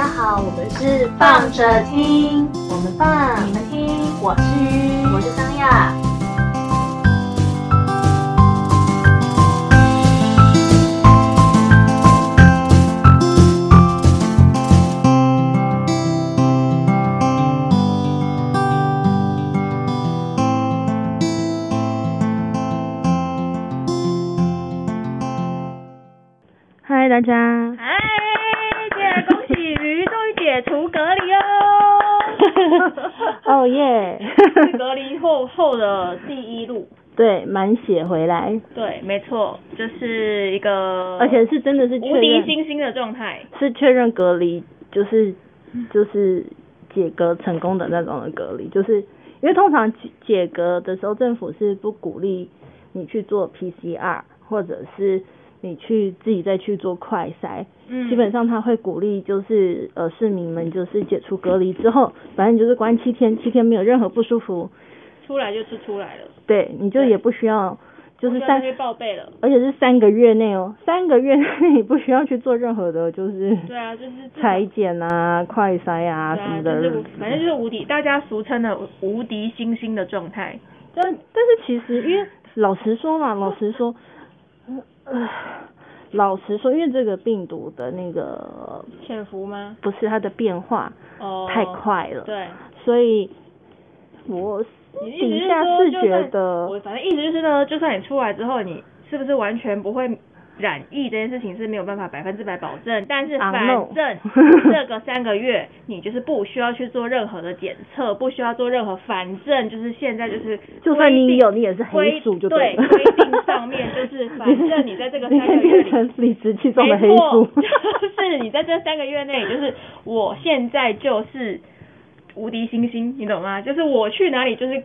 大家好，我们是放着听，我们放，你们听，我是鱼，我是张亚。嗨，大家。嗨，姐，恭喜鱼终于解除隔离哦！哦 耶！是隔离后后的第一路。对，满血回来。对，没错，就是一个，而且是真的是无敌星星的状态。是确认隔离，就是就是解隔成功的那种的隔离，就是因为通常解解隔的时候，政府是不鼓励你去做 PCR 或者是。你去自己再去做快筛，嗯，基本上他会鼓励，就是呃市民们就是解除隔离之后，反正就是关七天，七天没有任何不舒服，出来就是出来了。对，你就也不需要，就是三报备了，而且是三个月内哦，三个月内你不需要去做任何的，就是对啊，就是裁剪啊、快筛啊什么的，反正就是无敌，大家俗称的无敌星星的状态。但但是其实因为老实说嘛，老实说。呃，老实说，因为这个病毒的那个潜伏吗？不是它的变化哦太快了，对，所以我底下是觉得，我反正意思就是呢，就算你出来之后，你是不是完全不会？染疫这件事情是没有办法百分之百保证，但是反正 这个三个月你就是不需要去做任何的检测，不需要做任何，反正就是现在就是就算你有你也是黑数就对，规定上面就是 反正你在这个三个月里理直气壮的黑数，就是你在这三个月内就是我现在就是无敌星星，你懂吗？就是我去哪里就是。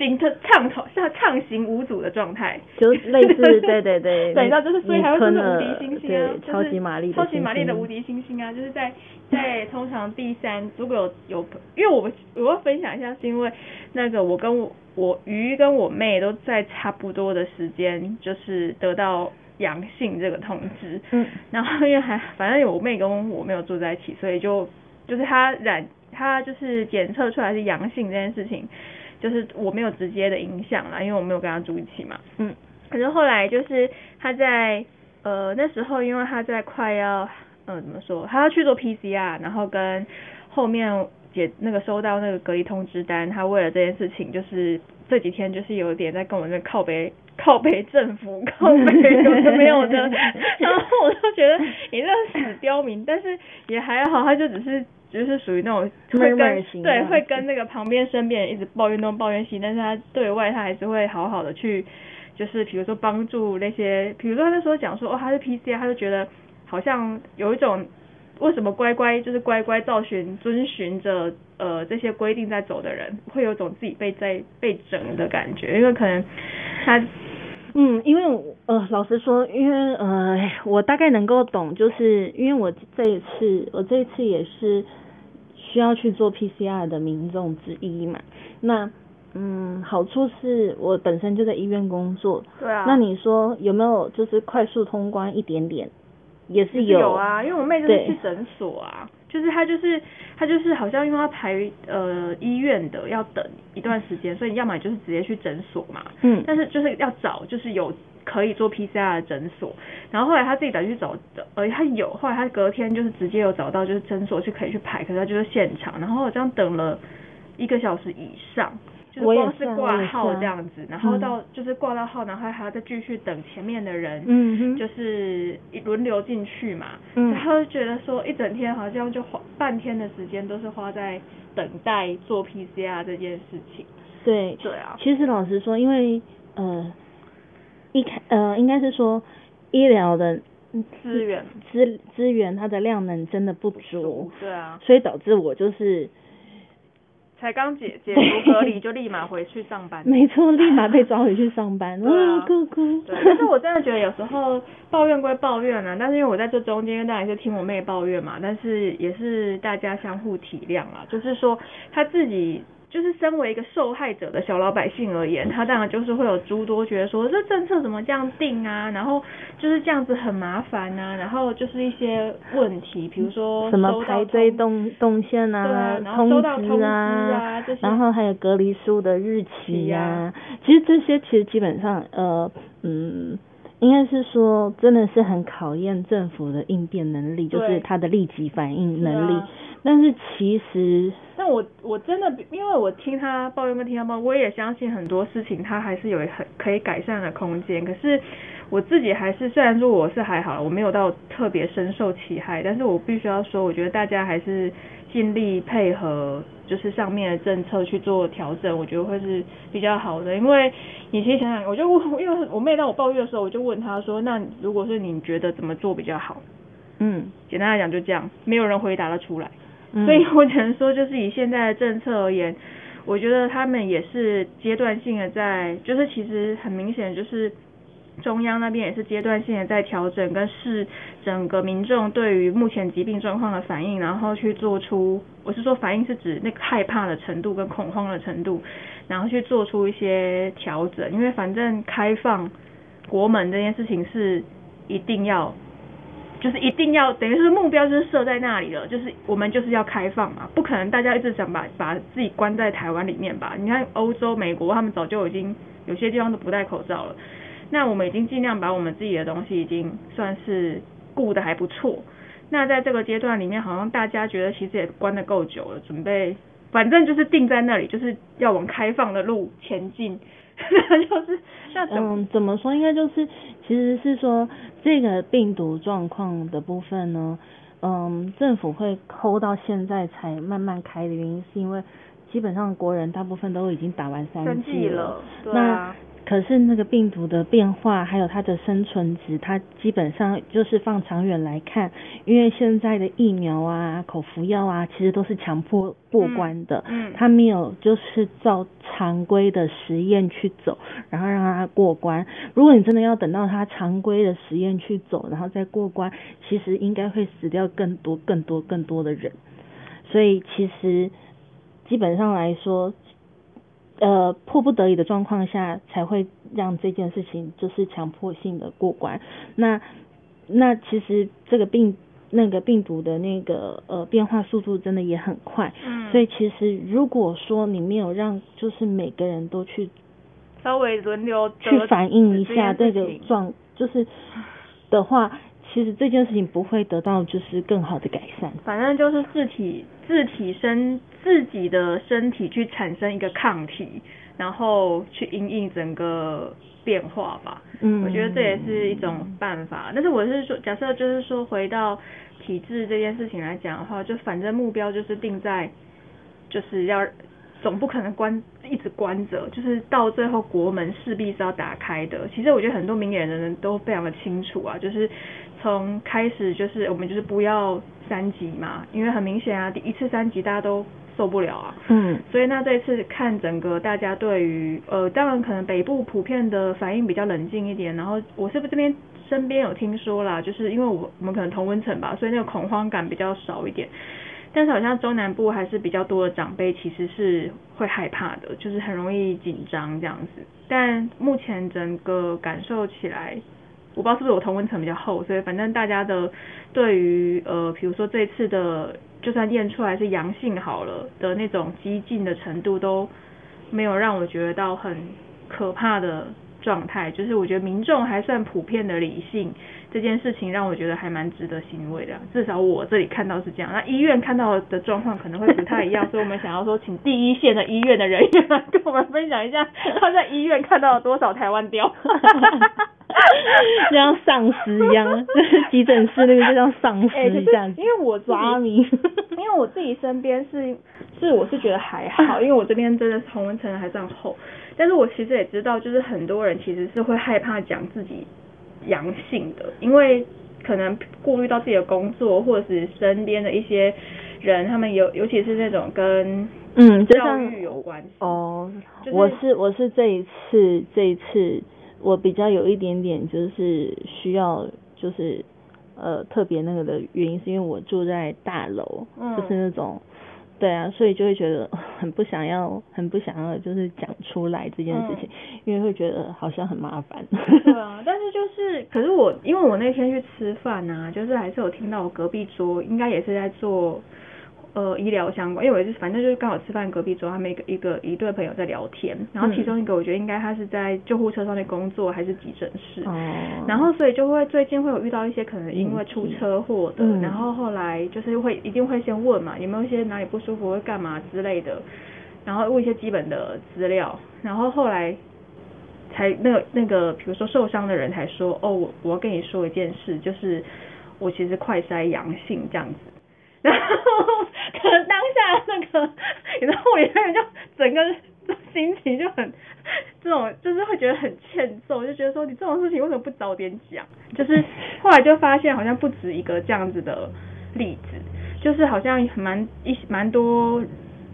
行特畅通像畅行无阻的状态，就类似对对 对，对，那就是所以还会说是无敌星星啊，超级玛丽超级玛丽的无敌星星啊，就是在在通常第三，如果有有，因为我们我要分享一下，是因为那个我跟我我鱼跟我妹都在差不多的时间，就是得到阳性这个通知，嗯，然后因为还反正我妹跟我没有住在一起，所以就就是她染她就是检测出来是阳性这件事情。就是我没有直接的影响啦，因为我没有跟他住一起嘛。嗯。可是后来就是他在呃那时候，因为他在快要呃怎么说，他要去做 PCR，然后跟后面解那个收到那个隔离通知单，他为了这件事情，就是这几天就是有点在跟我那靠背靠北政府 靠北有的没有的，然后我就觉得你这死刁民，但是也还好，他就只是。就是属于那种会跟对会跟那个旁边身边人一直抱怨东抱怨西，但是他对外他还是会好好的去，就是比如说帮助那些，比如说他那时候讲说哦他是 PCR，他就觉得好像有一种为什么乖乖就是乖乖照循遵循着呃这些规定在走的人，会有种自己被在被整的感觉，因为可能他嗯因为呃老实说，因为呃我大概能够懂，就是因为我这一次我这一次也是。需要去做 PCR 的民众之一嘛？那嗯，好处是我本身就在医院工作，对啊。那你说有没有就是快速通关一点点？也是有。有啊，因为我妹就是去诊所啊，就是他就是他就是好像因为要排呃医院的要等一段时间，所以要么就是直接去诊所嘛。嗯。但是就是要找就是有。可以做 PCR 的诊所，然后后来他自己找去找的，呃，他有，后来他隔天就是直接有找到，就是诊所是可以去排，可是他就是现场，然后这样等了一个小时以上，就是光是挂号这样子，然后到就是挂到号，然后还要再继续等前面的人，嗯就是轮流进去嘛，嗯，然后觉得说一整天好像就花半天的时间都是花在等待做 PCR 这件事情，对，对啊，其实老实说，因为呃。一开呃，应该是说医疗的资源资资源它的量能真的不足，对啊，所以导致我就是才刚解 解除隔离就立马回去上班，没错，立马被抓回去上班，啊，哭哭。对，但是我真的觉得有时候抱怨归抱怨啊，但是因为我在这中间，当然是听我妹抱怨嘛，但是也是大家相互体谅啊，就是说她自己。就是身为一个受害者的小老百姓而言，他当然就是会有诸多觉得说这政策怎么这样定啊，然后就是这样子很麻烦啊，然后就是一些问题，比如说什么排队通动动线对啊，然后收到通知啊啊这些然后还有隔离书的日期呀、其实这些其实基本上呃嗯。应该是说，真的是很考验政府的应变能力，就是对他的立即反应能力。啊但是其实，但我我真的，因为我听他抱怨跟听他抱怨，我也相信很多事情他还是有很可以改善的空间。可是我自己还是，虽然说我是还好，我没有到特别深受其害，但是我必须要说，我觉得大家还是尽力配合，就是上面的政策去做调整，我觉得会是比较好的。因为你其实想想，我就问，因为我妹让我抱怨的时候，我就问她说，那如果是你觉得怎么做比较好？嗯，简单来讲就这样，没有人回答得出来。嗯所以我只能说，就是以现在的政策而言，我觉得他们也是阶段性的在，就是其实很明显就是中央那边也是阶段性的在调整，跟视整个民众对于目前疾病状况的反应，然后去做出，我是说反应是指那个害怕的程度跟恐慌的程度，然后去做出一些调整，因为反正开放国门这件事情是一定要就是一定要等于是目标就是设在那里了，就是我们就是要开放嘛，不可能大家一直想把把自己关在台湾里面吧？你看欧洲、美国他们早就已经有些地方都不戴口罩了，那我们已经尽量把我们自己的东西已经算是顾得还不错。那在这个阶段里面，好像大家觉得其实也关得够久了，准备反正就是定在那里，就是要往开放的路前进，那就是嗯，怎么说？应该就是，其实是说这个病毒状况的部分呢，嗯，政府会抠到现在才慢慢开的原因，是因为基本上国人大部分都已经打完三三剂剂了，对那啊。可是那个病毒的变化，还有它的生存值，它基本上就是放长远来看，因为现在的疫苗啊、口服药啊，其实都是强迫过关的，嗯嗯它没有就是照常规的实验去走，然后让它过关。如果你真的要等到它常规的实验去走，然后再过关，其实应该会死掉更多、更多、更多的人。所以其实基本上来说，呃，迫不得已的状况下才会让这件事情就是强迫性的过关。那那其实这个病那个病毒的那个呃变化速度真的也很快，嗯所以其实如果说你没有让就是每个人都去稍微轮流去反映一下这个状，就是的话，其实这件事情不会得到就是更好的改善。反正就是自体自体身自己的身体去产生一个抗体，然后去因应整个变化吧。嗯我觉得这也是一种办法。但是我是说，假设就是说回到体制这件事情来讲的话，就反正目标就是定在就是要。总不可能关一直关着，就是到最后国门势必是要打开的。其实我觉得很多明眼人都非常的清楚啊，就是从开始就是我们就是不要三级嘛，因为很明显啊，第一次三级大家都受不了啊。嗯所以那这次看整个大家对于呃，当然可能北部普遍的反应比较冷静一点，然后我是不是这边身边有听说啦，就是因为我我们可能同温层吧，所以那个恐慌感比较少一点。但是好像中南部还是比较多的长辈其实是会害怕的，就是很容易紧张这样子。但目前整个感受起来，我不知道是不是我同温层比较厚，所以反正大家的对于呃，比如说这次的就算验出来是阳性好了的那种激进的程度，都没有让我觉得到很可怕的状态。就是我觉得民众还算普遍的理性，这件事情让我觉得还蛮值得欣慰的啊。至少我这里看到是这样，那医院看到的状况可能会不太一样，所以我们想要说，请第一线的医院的人员来跟我们分享一下 他在医院看到了多少台湾雕。就 像丧尸一样，就是急诊室那个就像丧尸这样子。因为我抓迷，因为我自己身边是是我是觉得还好，因为我这边真的是同温层还算厚，但是我其实也知道，就是很多人其实是会害怕讲自己阳性的，因为可能顾虑到自己的工作，或者是身边的一些人，他们有尤其是那种跟嗯，就教育有关系。哦，就是我是我是这一次这一次我比较有一点点就是需要就是呃特别那个的原因，是因为我住在大楼，嗯就是那种对啊，所以就会觉得很不想要，很不想要就是讲出来这件事情，因为会觉得好像很麻烦。对啊，但是就是，可是我因为我那天去吃饭啊，就是还是有听到我隔壁桌应该也是在做呃医疗相关，因为我就是反正就是刚好吃饭隔壁桌他们一个一个一对朋友在聊天，然后其中一个我觉得应该他是在救护车上面工作还是急诊室，哦，然后所以就会最近会有遇到一些可能因为出车祸的，嗯。然后后来就是会一定会先问嘛，有没有一些哪里不舒服会干嘛之类的，然后问一些基本的资料，然后后来才那个那个比如说受伤的人才说，哦，我我要跟你说一件事，就是我其实快筛阳性这样子。然后可能当下那个，你知道护理人就整个心情就很这种，就是会觉得很欠揍，就觉得说你这种事情为什么不早点讲？就是后来就发现好像不止一个这样子的例子，就是好像蛮一蛮多，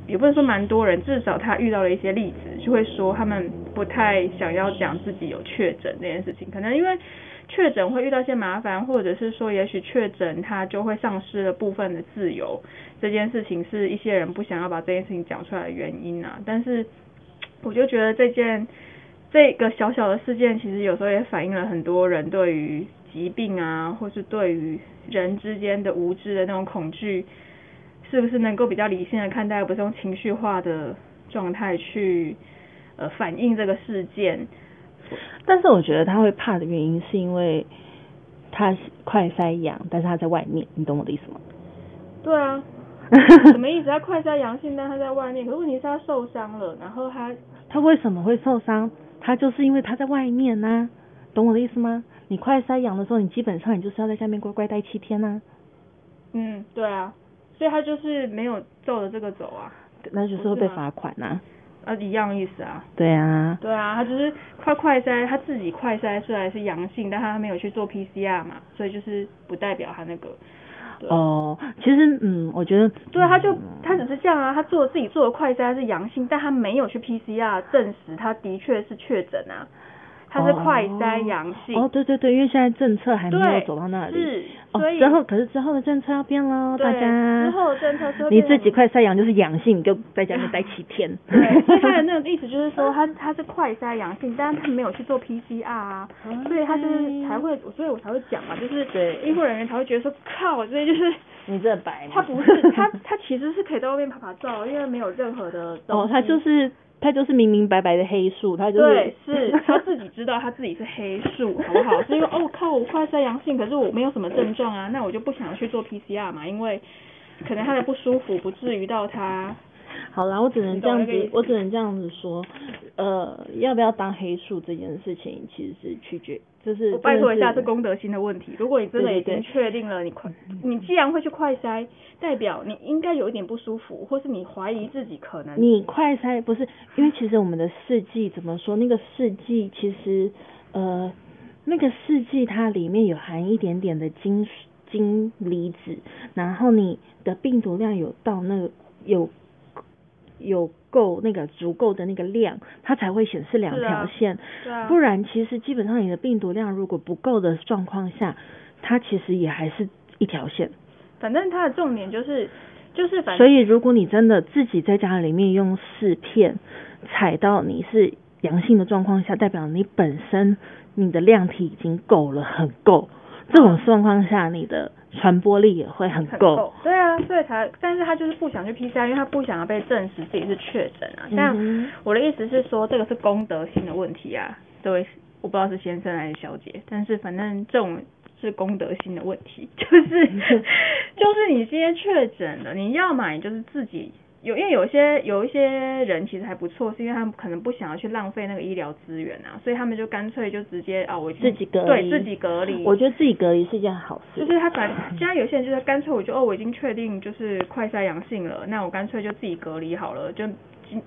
也不能说蛮多人，至少他遇到了一些例子，就会说他们不太想要讲自己有确诊这件事情，可能因为。确诊会遇到一些麻烦，或者是说，也许确诊他就会丧失了部分的自由，这件事情是一些人不想要把这件事情讲出来的原因啊。但是，我就觉得这件这个小小的事件，其实有时候也反映了很多人对于疾病啊，或是对于人之间的无知的那种恐惧，是不是能够比较理性的看待，而不是用情绪化的状态去呃反映这个事件。但是我觉得他会怕的原因是因为他是快塞阳，但是他在外面，你懂我的意思吗？对啊，什么意思？他快筛阳性，但他在外面，可是问题是他受伤了，然后他他为什么会受伤？他就是因为他在外面呐、懂我的意思吗？你快塞阳的时候，你基本上你就是要在下面乖乖待七天呐、嗯，对啊，所以他就是没有照着这个走啊，那就是会被罚款呐、啊一样意思啊。对啊，对啊，他就是快快筛，他自己快筛虽然是阳性，但他没有去做 PCR 嘛，所以就是不代表他那个。哦，其实嗯，我觉得对啊，他就他只是这样啊，他做自己做的快筛是阳性，但他没有去 PCR 证实他的确是确诊啊，他是快筛阳性。哦，对对对，因为现在政策还没有走到那里。是，哦所以，之后可是之后的政策要变喽，大对家。之后的政策是会你自己快筛阳就是阳性，你就在家里面待七天。对，所以他的那个意思就是说，他他是快筛阳性，但是他没有去做 PCR 啊，所以他就是才会，所以我才会讲嘛，就是对医护人员才会觉得说，靠，所以就是你这白他不是他他其实是可以在外面拍拍照，因为没有任何的东哦，他就是他就是明明白白的黑素，他就是对，是 他自己知道他自己是黑素，好不好？是因为哦靠，我快筛阳性，可是我没有什么症状啊，那我就不想去做 PCR 嘛，因为可能他的不舒服不至于到他 好啦，我只能这样子我只能这样子说，呃，要不要当黑素这件事情，其实是取决，就是我拜托一下，是公德心的问题。如果你真的已经确定了你快，你既然会去快筛，代表你应该有一点不舒服，或是你怀疑自己可能你快筛不是，因为其实我们的试剂怎么说？那个试剂其实呃，那个试剂它里面有含一点点的金金离子，然后你的病毒量有到那个有有够那个足够的那个量，它才会显示两条线。对啊不然其实基本上你的病毒量如果不够的状况下，它其实也还是一条线。反正它的重点就是就是反所以如果你真的自己在家里面用试片采到你是阳性的状况下，代表你本身你的量体已经够了，很够。这种状况下，你的传播力也会很很够。对啊，所以才，但是他就是不想去 PCR，因为他不想要被证实自己是确诊啊。但嗯我的意思是说，这个是公德心的问题啊，这位我不知道是先生还是小姐，但是反正这种是公德心的问题，就是 就是你今天确诊了，你要么你就是自己。有，因为有一些有一些人其实还不错，是因为他们可能不想要去浪费那个医疗资源啊，所以他们就干脆就直接啊，我自己隔离对自己隔离。我觉得自己隔离是一件好事。就是他反，现在有些人就是干脆我就哦，我已经确定就是快筛阳性了，那我干脆就自己隔离好了，就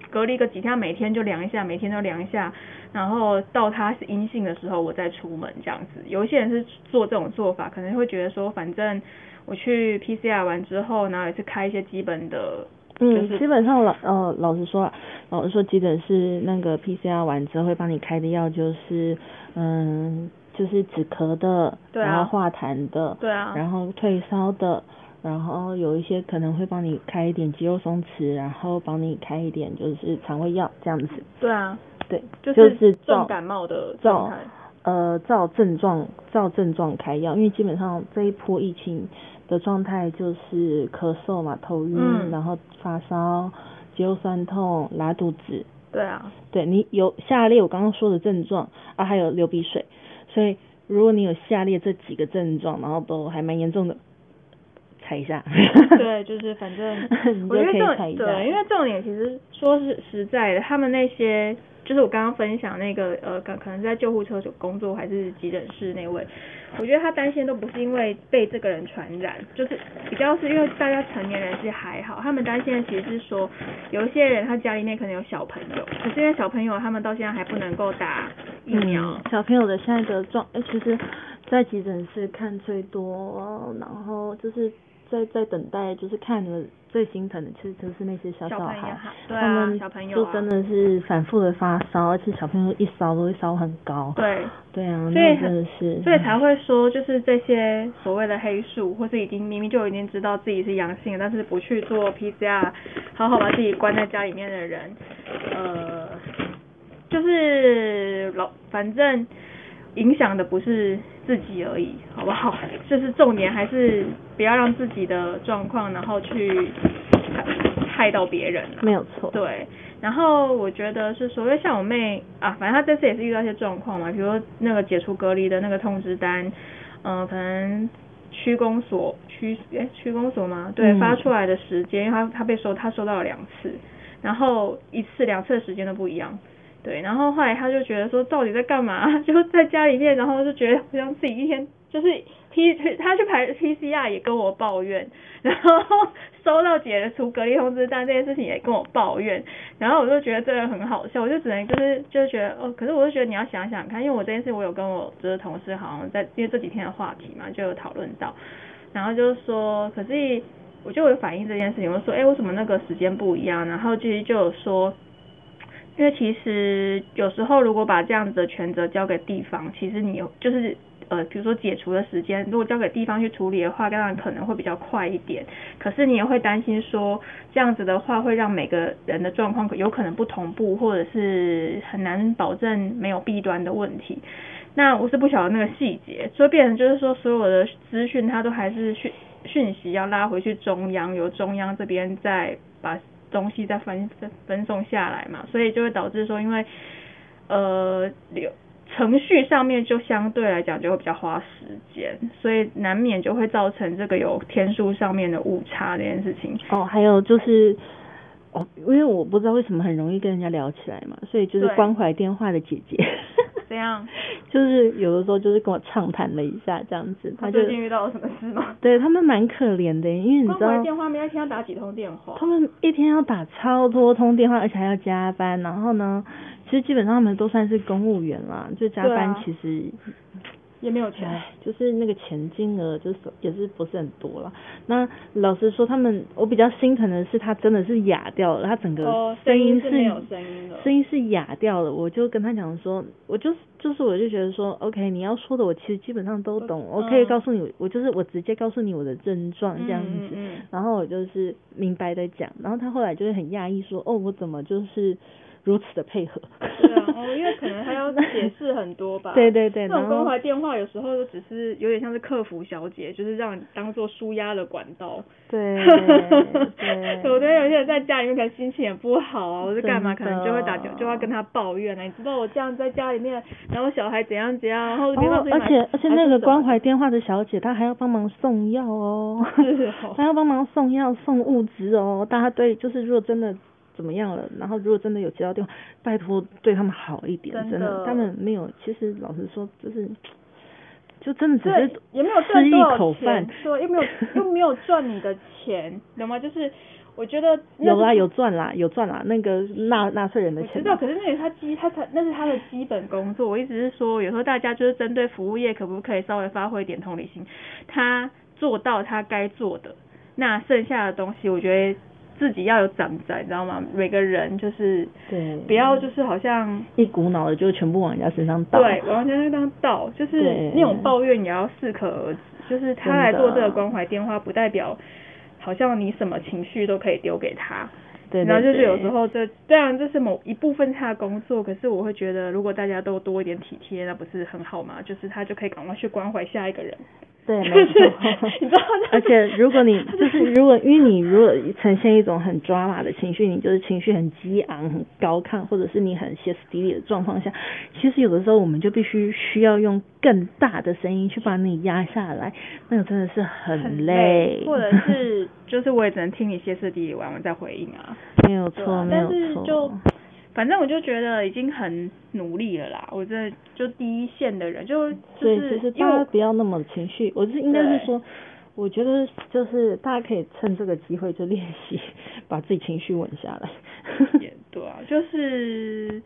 隔离个几天，每天就量一下，每天都量一下，然后到他是阴性的时候我再出门这样子。有一些人是做这种做法，可能会觉得说，反正我去 PCR 完之后，然后也是开一些基本的，就嗯，基本上老呃老实说啊，老实说，急诊是那个 PCR 完之后会帮你开的药就是嗯就是止咳的，对啊然后化痰的，对啊然后退烧的，然后有一些可能会帮你开一点肌肉松弛，然后帮你开一点就是肠胃药这样子。对啊，对，就就是照重感冒的状态。呃照症状照症状开药，因为基本上这一波疫情的状态就是咳嗽嘛、头晕，嗯然后发烧、肌肉酸痛、拉肚子。对啊，对你有下列我刚刚说的症状啊，还有流鼻水，所以如果你有下列这几个症状，然后都还蛮严重的，踩一下。对，就是反正 我觉得重。对，因为重点其实说是实在的，他们那些就是我刚刚分享那个呃，可可能在救护车工作还是急诊室那位，我觉得他担心都不是因为被这个人传染，就是比较是因为大家成年人是还好，他们担心的其实是说有一些人他家里面可能有小朋友，可是因为小朋友他们到现在还不能够打疫苗，嗯，小朋友的现在的状，哎、其实，在急诊室看最多，然后就是在在等待，就是看了最心疼的，其实就是那些小小朋友孩，哈对啊他们小朋友啊就真的是反复的发烧，而且小朋友一烧都会烧很高。对。对啊，所以真的是，所以才会说，就是这些所谓的黑数，或是已经明明就已经知道自己是阳性，但是不去做 PCR，好好把自己关在家里面的人，呃，就是老反正影响的不是自己而已，好不好？就是重点还是不要让自己的状况，然后去害害到别人。没有错。对，然后我觉得是说，因为像我妹啊，反正她这次也是遇到一些状况嘛，比如说那个解除隔离的那个通知单，嗯、可能区公所区哎区公所吗？对，嗯发出来的时间，因为她她被收，她收到了两次，然后一次两次的时间都不一样。对，然后后来他就觉得说，到底在干嘛？就在家里面，然后就觉得好像自己一天就是 P 他去排 PCR 也跟我抱怨，然后 收到解除隔离通知单这件事情也跟我抱怨，然后我就觉得这个很好笑，我就只能就是就觉得哦，可是我就觉得你要想想看，因为我这件事我有跟我就是同事好像在因为这几天的话题嘛，就有讨论到，然后就是说，可是我就有反映这件事情，我说，哎，为什么那个时间不一样？然后其实就有说。因为其实有时候如果把这样子的权责交给地方，其实你就是呃，比如说解除的时间，如果交给地方去处理的话，当然可能会比较快一点。可是你也会担心说，这样子的话会让每个人的状况有可能不同步，或者是很难保证没有弊端的问题。那我是不晓得那个细节，所以变成就是说，所有的资讯它都还是讯讯息要拉回去中央，由中央这边再把东西再分分分送下来嘛，所以就会导致说，因为呃流程序上面就相对来讲就会比较花时间，所以难免就会造成这个有天数上面的误差这件事情。哦，还有就是，哦，因为我不知道为什么很容易跟人家聊起来嘛，所以就是关怀电话的姐姐，怎样？就是有的时候就是跟我畅谈了一下这样子，他就最近遇到了什么事吗？对他们蛮可怜的，因为你知道关怀电话每天要打几通电话？他们一天要打超多通电话，而且还要加班，然后呢，其实基本上他们都算是公务员啦，就加班其实也没有钱。就是那个钱金额就是也是不是很多了。那老实说，他们我比较心疼的是他真的是哑掉了，他整个哦，声音是没有声音的。声音是哑掉了。我就跟他讲说，我就是就是我就觉得说，OK，你要说的我其实基本上都懂，我可以嗯告诉你，我就是我直接告诉你我的症状这样子。嗯嗯嗯然后我就是明白的讲，然后他后来就是很讶异说，哦，我怎么就是如此的配合？对啊，哦，因为可能他要解释很多吧。对对对这种关怀电话有时候就只是有点像是客服小姐，就是让你当做舒压的管道。对对我觉得有些人在家里面可能心情也不好啊，或者干嘛，可能就会打就就要跟他抱怨啊，你知道我这样在家里面，然后小孩怎样怎样，然后而且而且那个关怀电话的小姐，她还要帮忙送药哦，是哦她要帮忙送药送物资哦。大家对，就是如果真的怎么样了，然后如果真的有接到电话，拜托对他们好一点，真真的他们没有，其实老实说，就是就真的只是，也没有赚多少口钱饭，，对，又没有 又没有赚你的钱，懂吗？就是我觉得有啦有赚啦有赚啦，那个纳纳税人的我知道，可是那是他基他才那是他的基本工作。我一直是说，有时候大家就是针对服务业，可不可以稍微发挥一点同理心？他做到他该做的，那剩下的东西，我觉得自己要有长在，你知道吗？每个人就是对，不要就是好像一股脑的就全部往人家身上倒。对，往人家身上倒，就是那种抱怨也要适可而止。就是他来做这个关怀电话，不代表好像你什么情绪都可以丢给他。对对然后就是有时候这当然这是某一部分他的工作，可是我会觉得如果大家都多一点体贴，那不是很好吗？就是他就可以赶快去关怀下一个人。对，没错。你知道而且如果你就是如果因为你如果呈现一种很抓马的情绪，你就是情绪很激昂、很高亢，或者是你很歇斯底里的状况下，其实有的时候我们就必须需要用更大的声音去把你压下来，那个真的是很很累。或者是就是我也只能听你歇斯底里完，我再回应啊。没有错，啊，没有但是错。就反正我就觉得已经很努力了啦。我这就第一线的人，就就对，是就是因为我大家不要那么情绪，我是应该是说，我觉得就是大家可以趁这个机会就练习把自己情绪稳下来。也对啊，就是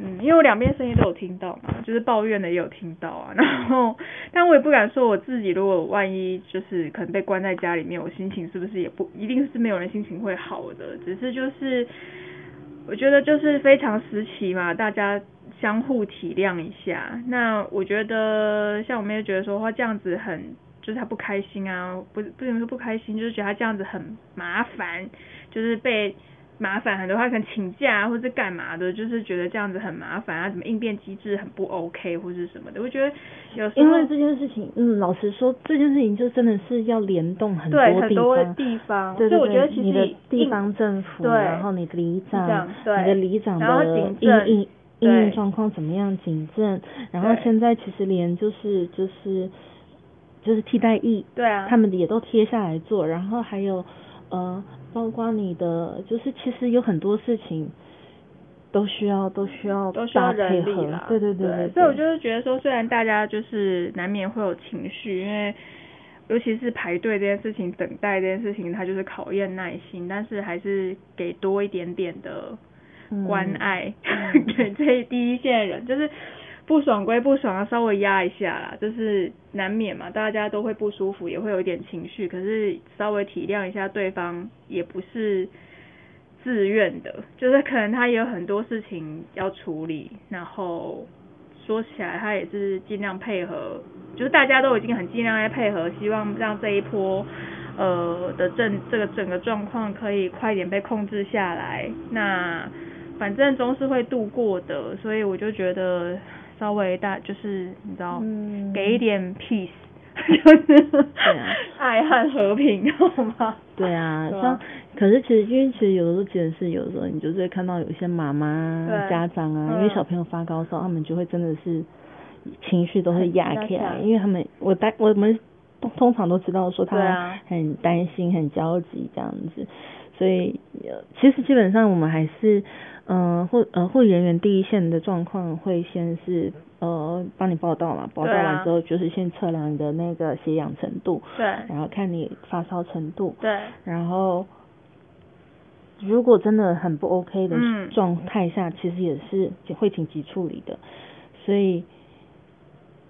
嗯，因为我两边声音都有听到嘛，就是抱怨的也有听到啊，然后但我也不敢说我自己，如果万一就是可能被关在家里面，我心情是不是也不一定是没有人心情会好的，只是就是我觉得就是非常时期嘛，大家相互体谅一下。那我觉得像我们也觉得说，他这样子很，就是他不开心啊，不不能说不开心，就是觉得他这样子很麻烦，就是被麻烦很多，他可能请假啊或是干嘛的，就是觉得这样子很麻烦啊，怎么应变机制很不 OK 或是什么的。我觉得有时候因为这件事情，嗯，老实说，这件事情就真的是要联动很多地对很多方。地方，对对对，所以我觉得其你的地方政府，对然后你的里长，你的里长的应应应对应状况怎么样，警政，然后对现在其实连就是就是就是替代役，对啊，他们也都贴下来做，然后还有呃，包括你的，就是其实有很多事情都需要都需要都需要人力啦，对对对对，所以我就是觉得说，虽然大家就是难免会有情绪，因为尤其是排队这件事情、等待这件事情，它就是考验耐心，但是还是给多一点点的关爱、嗯 给这第一线人，就是不爽归不爽，啊稍微压一下啦，就是难免嘛，大家都会不舒服，也会有一点情绪，可是稍微体谅一下对方，也不是自愿的，就是可能他也有很多事情要处理，然后说起来他也是尽量配合，就是大家都已经很尽量在配合，希望让这一波呃的症这个整个状况可以快点被控制下来。那反正终是会度过的，所以我就觉得稍微大就是你知道，嗯。给一点 peace，就是对啊。爱和和平，好吗？对啊，像可是其实因为其实有的时候其实是有的时候你就是会看到有一些妈妈家长啊，嗯。因为小朋友发高烧，他们就会真的是情绪都会压起来因为他们我大我们通通常都知道说他很担心、很焦急这样子，所以呃其实基本上我们还是嗯、呃护呃护理人员第一线的状况会先是呃帮你报道嘛，报道完之后就是先测量你的那个血氧程度，对然后看你发烧程度，对。然后如果真的很不 OK 的嗯状态下，其实也是会紧急处理的，所以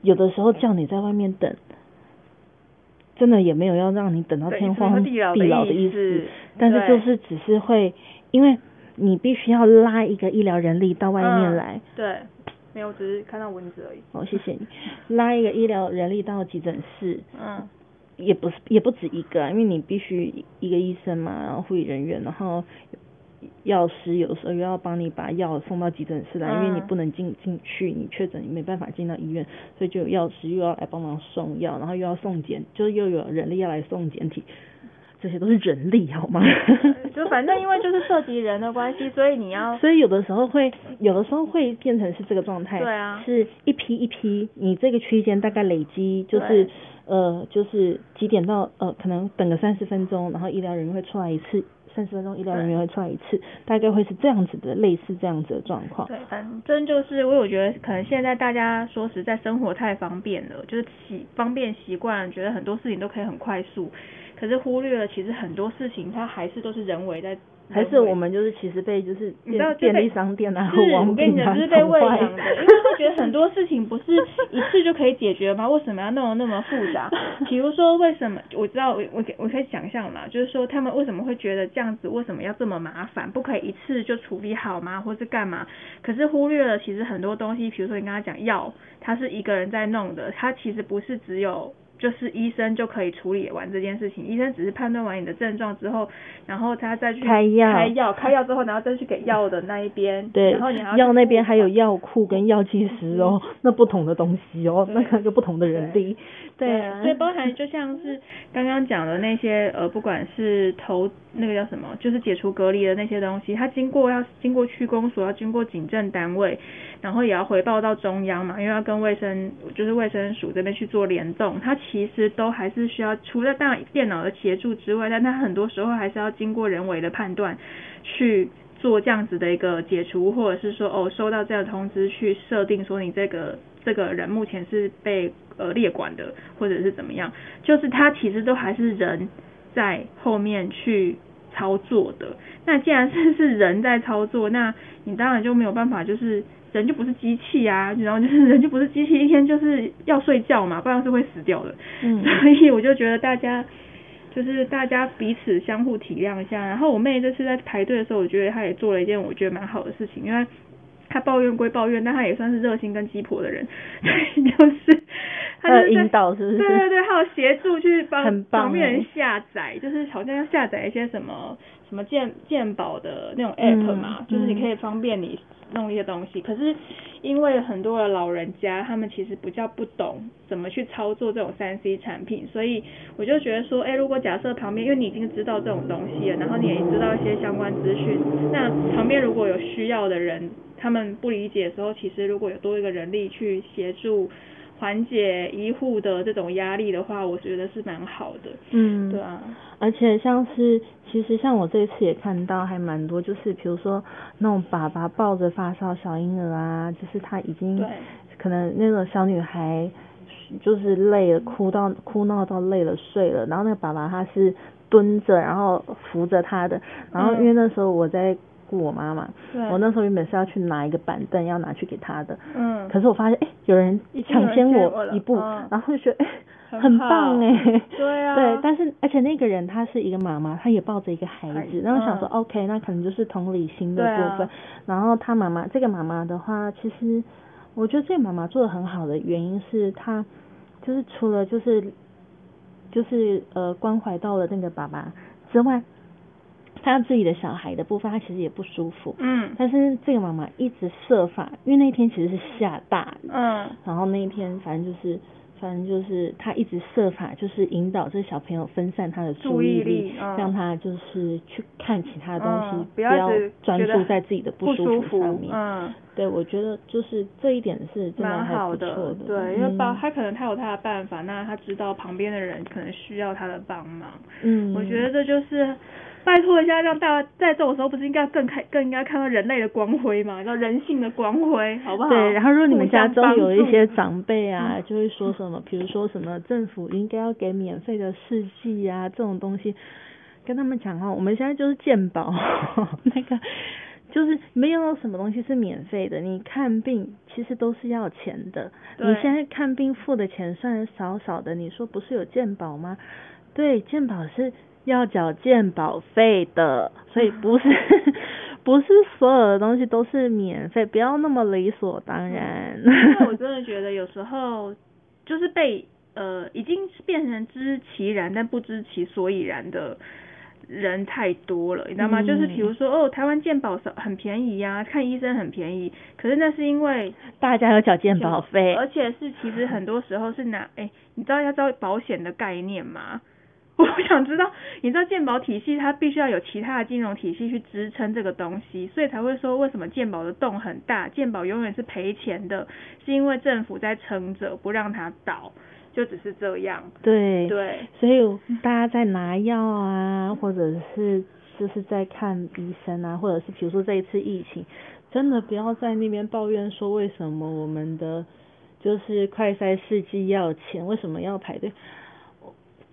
有的时候叫你在外面等，真的也没有要让你等到天荒地老的意思，但是就是只是会因为你必须要拉一个医疗人力到外面嗯来。对，没有，只是看到蚊子而已。哦，谢谢你，拉一个医疗人力到急诊室，嗯，也不是也不止一个啊，因为你必须一个医生嘛，然后护理人员，然后药师有时候又要帮你把药送到急诊室来，因为你嗯不能进进去，你确诊你没办法进到医院，所以就有药师又要来帮忙送药，然后又要送检，就是又有人力要来送检体，这些都是人力好吗？就反正因为就是涉及人的关系，所以你要 所以有的时候会，有的时候会变成是这个状态，对啊是一批一批，你这个区间大概累积就是呃就是几点到呃可能等个三十分钟，然后医疗人员会出来一次，三十分钟医疗人员会出来一次，大概会是这样子的类似这样子的状况。对，反正就是我有觉得可能现在大家说实在生活太方便了，就是习方便习惯，觉得很多事情都可以很快速，可是忽略了其实很多事情它还是都是人为在还是我们就是其实被就是你知道便便利商店啊是我跟你讲，就是被喂宠坏养的，因为会觉得很多事情不是一次就可以解决吗？为什么要弄得那么复杂？比如说，为什么我知道我我我可以想象嘛，就是说他们为什么会觉得这样子为什么要这么麻烦？不可以一次就处理好吗？或是干嘛？可是忽略了其实很多东西，比如说你跟他讲药，他是一个人在弄的，他其实不是只有。就是医生就可以处理完这件事情，医生只是判断完你的症状之后，然后他再去开药。开药，开药之后，然后再去给药的那一边，对然后你还要，药那边还有药库跟药剂师哦，那不同的东西哦，那对个就不同的人力，对。啊，所以包含就像是刚刚讲的那些呃，不管是投那个叫什么，就是解除隔离的那些东西，它经过要经过区公所，要经过警政单位，然后也要回报到中央嘛，因为要跟卫生就是卫生署这边去做联动，它其实都还是需要除了当电脑的协助之外，但它很多时候还是要经过人为的判断去。做这样子的一个解除，或者是说哦收到这样通知去设定说你这个这个人目前是被呃列管的，或者是怎么样，就是他其实都还是人在后面去操作的。那既然是是人在操作，那你当然就没有办法，就是人就不是机器啊，然后就是 人就不是机器，一天就是要睡觉嘛，不然是会死掉的。嗯。所以我就觉得大家。就是大家彼此相互体谅一下，然后我妹这次在排队的时候，我觉得她也做了一件我觉得蛮好的事情，因为她抱怨归抱怨，但她也算是热心跟鸡婆的人，就是她就是在呃引导是不是？对对对，还有协助去帮旁边人欸下载，就是好像要下载一些什么什么鉴鉴宝的那种 app 嘛，嗯就是你可以方便你弄一些东西。可是因为很多的老人家，他们其实比较不懂怎么去操作这种三 C 产品，所以我就觉得说，哎，如果假设旁边，因为你已经知道这种东西了，然后你也知道一些相关资讯，那旁边如果有需要的人，他们不理解的时候，其实如果有多一个人力去协助。缓解医护的这种压力的话，我觉得是蛮好的。嗯，对啊，而且像是，其实像我这一次也看到还蛮多，就是比如说那种爸爸抱着发烧小婴儿啊，就是他已经对可能那个小女孩就是累了，哭到哭闹到累了睡了，然后那个爸爸他是蹲着，然后扶着她的，然后因为那时候我在顾我妈妈，对。我那时候原本是要去拿一个板凳要拿去给她的，嗯，可是我发现哎、有人抢先先我一步，嗯。然后就觉得哎、很很棒好哎、对啊。对，但是而且那个人她是一个妈妈，她也抱着一个孩子，然后想说、嗯。OK，那可能就是同理心的部分。然后她妈妈这个妈妈的话，其实我觉得这个妈妈做的很好的原因是她就是除了就是就是呃关怀到了那个爸爸之外，她自己的小孩的部分，他其实也不舒服。嗯但是这个妈妈一直设法，因为那天其实是下大雨，嗯然后那一天反正就是，反正就是他一直设法就是引导这小朋友分散他的注意意力嗯让他就是去看其他的东西，嗯不不要专注在自己的不舒服上面。嗯，对，我觉得就是这一点是真的蛮还不错好的的。，对，因为包嗯他可能他有他的办法，那他知道旁边的人可能需要他的帮忙，嗯，我觉得这就是。拜托一下，让大家在这种时候不是应该更开更应该看到人类的光辉嘛，叫人性的光辉，好不好？对，然后如果你们家中有一些长辈啊，就会说什么，比如说什么政府应该要给免费的试剂啊这种东西，跟他们讲哈，我们现在就是健保，那个就是没有什么东西是免费的，你看病其实都是要钱的，你现在看病付的钱虽然少少的，你说不是有健保吗？对，健保是要缴健保费的，所以不是 不是所有的东西都是免费，不要那么理所当然。因为我真的觉得有时候就是被呃已经变成知其然但不知其所以然的人太多了，你知道吗？嗯就是比如说哦，台湾健保少很便宜呀、看医生很便宜，可是那是因为大家有缴健保费，而且是其实很多时候是拿哎，你知道要知道保险的概念吗？我想知道，你知道鉴宝体系它必须要有其他的金融体系去支撑这个东西，所以才会说为什么鉴宝的洞很大，鉴宝永远是赔钱的，是因为政府在撑着不让它倒，就只是这样。对，对，所以大家在拿药啊，或者是就是在看医生啊，或者是比如说这一次疫情，真的不要在那边抱怨说为什么我们的就是快筛试剂要钱，为什么要排队？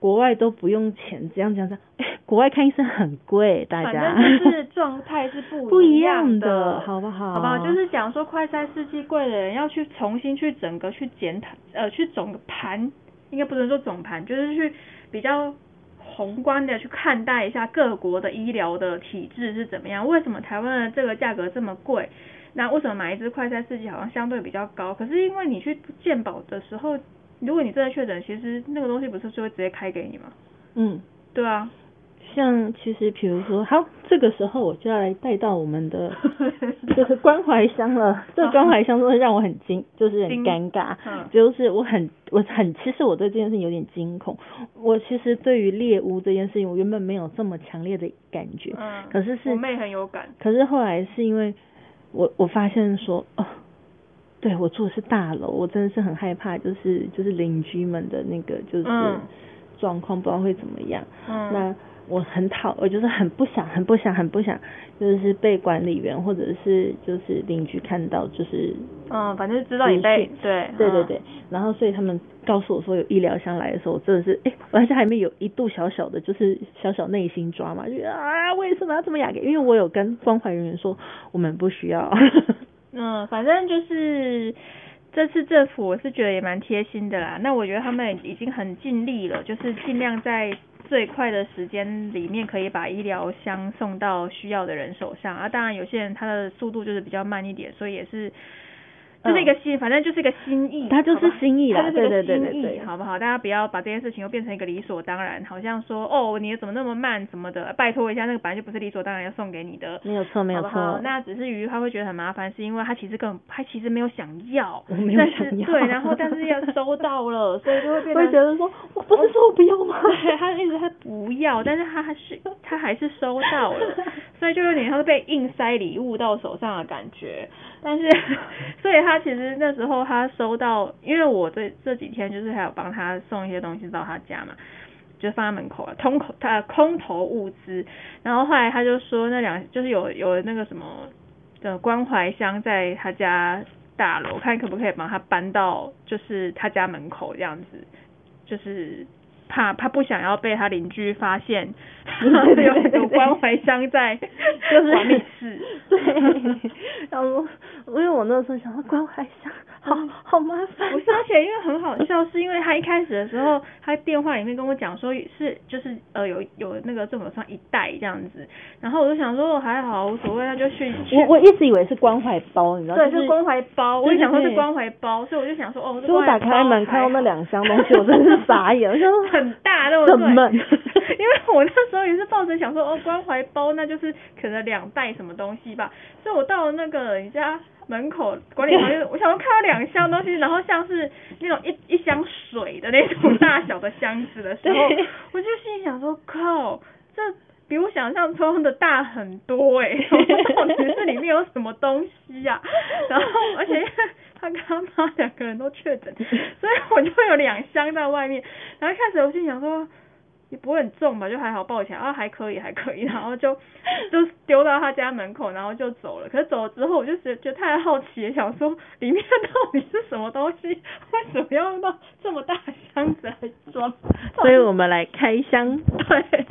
国外都不用钱，这样这样这样，哎，国外看医生很贵，大家。反正就是状态是不不一样样的，好不好？好不好？就是讲说快筛试剂贵的人要去重新去整个去检讨，呃，去总盘，应该不能说总盘，就是去比较宏观的去看待一下各国的医疗的体制是怎么样。为什么台湾的这个价格这么贵？那为什么买一支快餐四季好像相对比较高？可是因为你去鉴宝的时候，如果你真的确诊，其实那个东西不是就会直接开给你吗？嗯，对啊，像其实比如说，好，这个时候我就要来带到我们的 就是关怀箱了。这个关怀箱真的让我很惊，就是很尴尬。嗯就是我很我很，其实我对这件事情有点惊恐。我其实对于猎巫这件事情，我原本没有这么强烈的感觉。嗯，可是是我妹很有感。可是后来是因为我我发现说，哦，对我住的是大楼，我真的是很害怕，就是就是邻居们的那个就是嗯状况，不知道会怎么样。嗯那我很讨，我就是很不想，很不想，很不想，就是被管理员或者是就是邻居看到，就是嗯，反正知道你被对嗯对对对，然后所以他们告诉我说有医疗箱来的时候，我真的是哎，我在家里面有一度小小的，就是小小内心抓嘛，就觉得啊为什么要这么雅给？因为我有跟关怀人员说我们不需要，嗯，反正就是这次政府我是觉得也蛮贴心的啦。那我觉得他们已经很尽力了，就是尽量在最快的时间里面可以把医疗箱送到需要的人手上啊。当然有些人他的速度就是比较慢一点，所以也是。就是一个心，反正就是一个心意，嗯它就是心意啦它就是个对对对对对。好不好？大家不要把这件事情又变成一个理所当然，好像说哦，你怎么那么慢什么的，拜托一下，那个本来就不是理所当然要送给你的，没有错没有错。那只是于他会觉得很麻烦，是因为他其实根本他其实没有想要，我没有但是想要对，然后但是要收到了，所以就会变成会觉得说 我不是说我不要吗？对他一直他不要，但是他还是他还是收到了，所以就有点像是被硬塞礼物到手上的感觉。但是，所以他其实那时候他收到，因为我这这几天就是还有帮他送一些东西到他家嘛，就放在门口了，空口他空投物资。然后后来他就说那两就是有有那个什么的关怀箱在他家大楼，看可不可以帮他搬到就是他家门口这样子，就是怕他不想要被他邻居发现 有有关怀箱在 就是管理室。对，然后因为我那时候想到关怀箱，好好麻烦不是，而且因为很好笑，是因为他一开始的时候，他电话里面跟我讲说是就是呃有有那个政府上一袋这样子，然后我就想说还好无所谓，那就去去我我一直以为是关怀包，你知道，对，是关怀包，我对就想说是关怀包，所以我就想说哦，这就我打开门看到那两箱东西，我真的是傻眼，我想说很大，对不对？因为我那时候也是抱着想说，哦，关怀包那就是可能两袋什么东西吧，所以我到了那个人家门口管理房间，我想说看到两箱东西，然后像是那种一一箱水的那种大小的箱子的时候，我就心里想说，靠，这。比我想象中的大很多哎、欸，我说到底是里面有什么东西呀、然后而且他跟他妈两个人都确诊，所以我就有两箱在外面。然后一开始我心想说，也不会很重吧，就还好抱起来，啊还可以还可以，然后就就丢到他家门口，然后就走了。可是走了之后，我就觉得觉得太好奇了，想说里面到底是什么东西，为什么要用到这么大箱子来装？所以我们来开箱。对，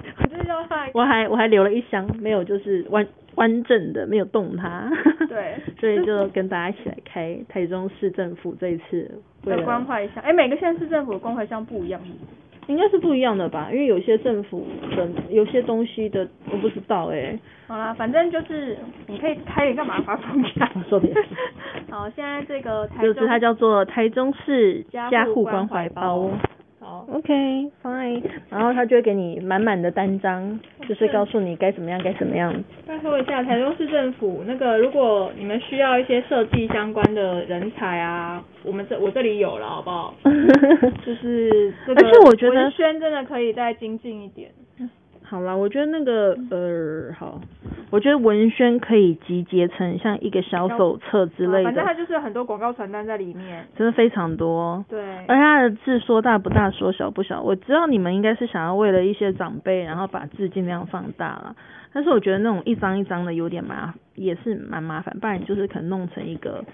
我还我还留了一箱，没有就是完完整的，没有动它。对 所以就跟大家一起来开台中市政府这一次为的了关怀箱，哎，每个县市政府的关怀箱不一样。应该是不一样的吧？因为有些政府的有些东西的我不知道哎、好啦，反正就是你可以开你干嘛发出去啊？说别的好，现在这个台中就是它叫做台中市家家户户关怀包。好，OK fine，然后他就会给你满满的单张，就是告诉你该怎么样该怎么样。拜托一下，台中市政府那个，如果你们需要一些设计相关的人才啊，我们这我这里有了，好不好？就是这个，而且我觉得文宣真的可以再精进一点。好啦，我觉得那个呃好，我觉得文宣可以集结成像一个小手册之类的反正它，就是很多广告传单在里面。真的非常多。对，而且它的字说大不大，说小不小。我知道你们应该是想要为了一些长辈，然后把字尽量放大了。但是我觉得那种一张一张的有点麻，也是蛮麻烦。不然你就是可能弄成一个。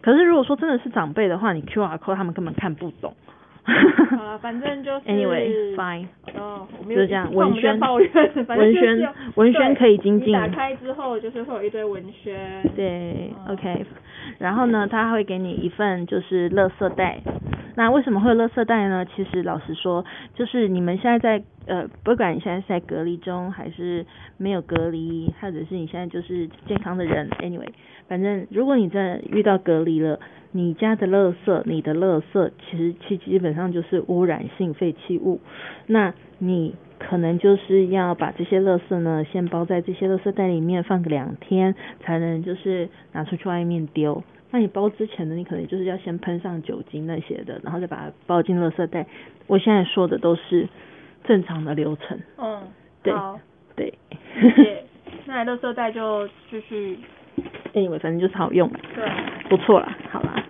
可是如果说真的是长辈的话，你 Q R code 他们根本看不懂，好了，反正就是 Anyway, fine. 哦，我们就是这样文宣抱怨，文宣文宣对可以精进你打开之后就是会有一堆文宣。对嗯，OK。然后呢，他会给你一份就是垃圾袋。那为什么会有垃圾袋呢？其实老实说，就是你们现在在呃，不管你现在是在隔离中，还是没有隔离，或者是你现在就是健康的人，anyway，反正如果你真的遇到隔离了，你家的垃圾，你的垃圾其实其基本上就是污染性废弃物，那你可能就是要把这些垃圾呢，先包在这些垃圾袋里面放个两天，才能就是拿出去外面丢。那你包之前呢，你可能就是要先喷上酒精那些的，然后再把它包进垃圾袋。我现在说的都是正常的流程，嗯，对好，对。那垃圾袋就继续 anyway，反正就是好用，对。不错啦，好啦。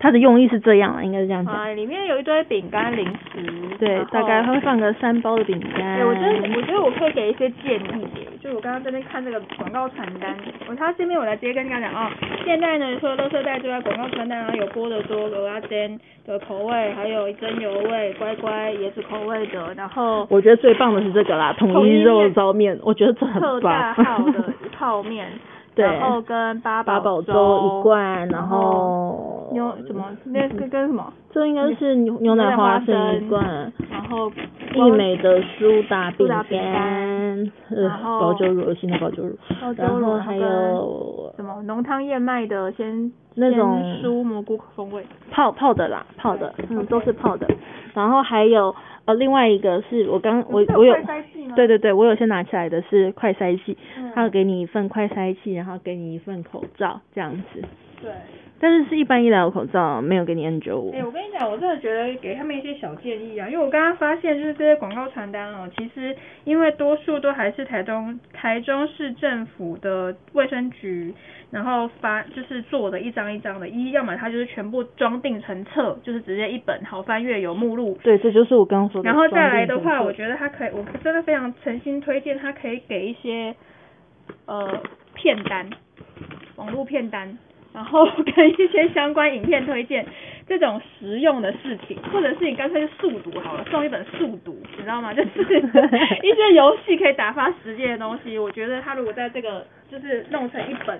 它的用意是这样啦，应该是这样讲。啊，里面有一堆饼干零食。对大概会放个三包的饼干。哎、我觉得我觉得我可以给一些建议，就我刚刚这边看这个广告传单，我他这边我来直接跟大家讲哦，现在呢除了垃圾袋之外，广告传单然后有波的多、鹅阿煎的口味，还有真油味、乖乖椰子口味的，然后我觉得最棒的是这个啦，统一肉燥面，我觉得这很特大棒。号的泡面，对。然后跟八八宝粥粥一罐，然然后牛什么？那个跟什么，这应该是牛牛奶花生。一罐，然后益美的苏打饼干，呃然，后保酒乳，新的保酒乳，然后还有什么？浓汤燕麦的鲜那种鲜蔬蘑菇风味。泡泡的啦，泡的，嗯，都是泡的。然后还有呃，另外一个是我刚我我有？对对对，我有先拿起来的是快筛器，嗯他嗯给你一份快筛器，然后给你一份口罩这样子，对。但是是一般医疗口罩，没有给你 N 九五。哎、我跟你讲，我真的觉得给他们一些小建议啊，因为我刚刚发现，就是这些广告传单哦，其实因为多数都还是台中台中市政府的卫生局，然后发就是做的一张一张的，一要么它就是全部装订成册，就是直接一本好翻阅有目录，对，这就是我刚刚说的。然后再来的话，我觉得它可以，我真的非常诚心推荐，它可以给一些呃片单，网络片单，然后 跟一些相关影片推荐，这种实用的事情，或者是你干脆就速读好了，送一本速读，你知道吗？就是 一些游戏可以打发时间的东西，我觉得它如果在这个就是弄成一本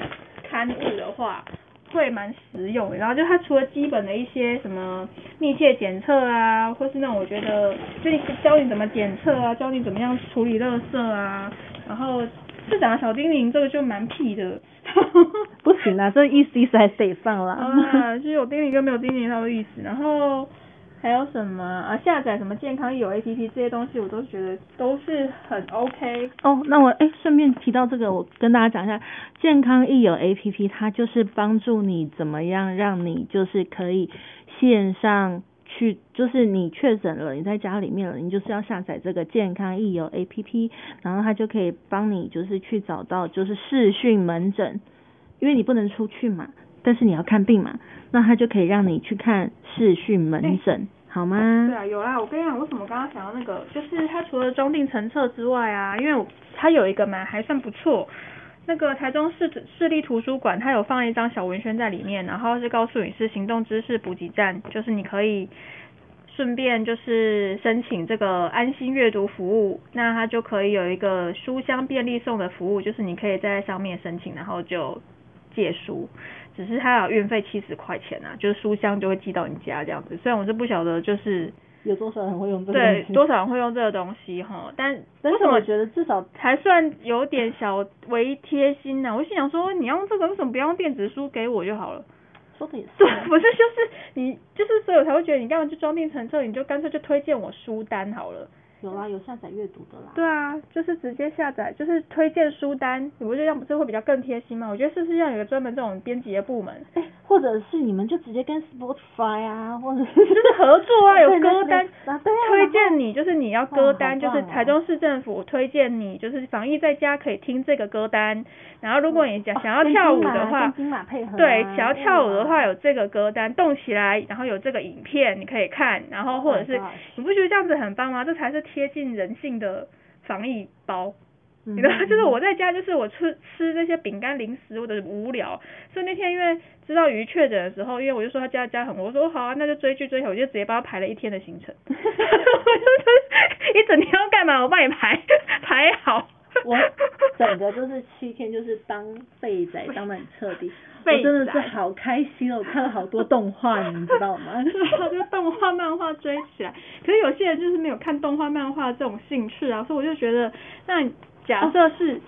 刊物的话。会蛮实用，然后就它除了基本的一些什么密切检测啊，或是那种我觉得就你教你怎么检测啊，教你怎么样处理垃圾啊，然后市长的小精灵这个就蛮屁的，不行啦，这意思意思还是得放啦。啊，就是有精灵跟没有精灵它的意思，然后还有什么啊下载什么健康有 A P P 这些东西，我都觉得都是很 OK。哦，那我哎，顺便提到这个，我跟大家讲一下，健康益友 A P P，它就是帮助你怎么样让你就是可以线上去，就是你确诊了，你在家里面了，你就是要下载这个健康益友 A P P，然后它就可以帮你就是去找到就是视讯门诊，因为你不能出去嘛，但是你要看病嘛，那它就可以让你去看视讯门诊，好吗？对啊，有啦，我跟你讲，为什么刚刚想到那个，就是它除了装订成册之外啊，因为我它有一个嘛还算不错，那个台中市市立图书馆，它有放一张小文宣在里面，然后是告诉你是行动知识补给站，就是你可以顺便就是申请这个安心阅读服务，那它就可以有一个书香便利送的服务，就是你可以在上面申请，然后就借书。只是它有运费七十块钱啊，就是书箱就会寄到你家这样子。虽然我是不晓得，就是有多少人会用这个？对多少人会用这个东西哈，但但是我觉得至少还算有点小微贴心呢、我心想说，你要用这个，为什么不用电子书给我就好了？说的也是对，不是就是你就是，所以我才会觉得你干嘛就装订成册，你就干脆就推荐我书单好了。有啦，有下载阅读的啦。对啊，就是直接下载，就是推荐书单，你不觉得这样不是会比较更贴心吗？我觉得是不是要有个专门这种编辑的部门？哎，或者是你们就直接跟 Spotify 啊，或者是就是合作啊，有歌单对啊对啊推荐你，就是你要歌单，就是台中市政府推荐你，就是防疫在家可以听这个歌单。然后如果你想想要跳舞的话跟，金马配合啊对，想要跳舞的话有这个歌单，动起来，然后有这个影片你可以看，然后或者是 Oh 你不觉得这样子很棒吗？这才是贴近人性的防疫包。嗯你知道，就是我在家就是我吃吃那些饼干零食或者无聊，所以那天因为知道鱼确诊的时候，因为我就说他家家很，我说好啊，那就追剧追好，我就直接帮他排了一天的行程，我就一整天要干嘛，我帮你排排好。我整个就是七天，就是当废仔当的很彻底，我真的是好开心哦，我看了好多动画，你知道吗？然后就动画、漫画追起来。可是有些人就是没有看动画、漫画这种兴趣啊，所以我就觉得，那假设是、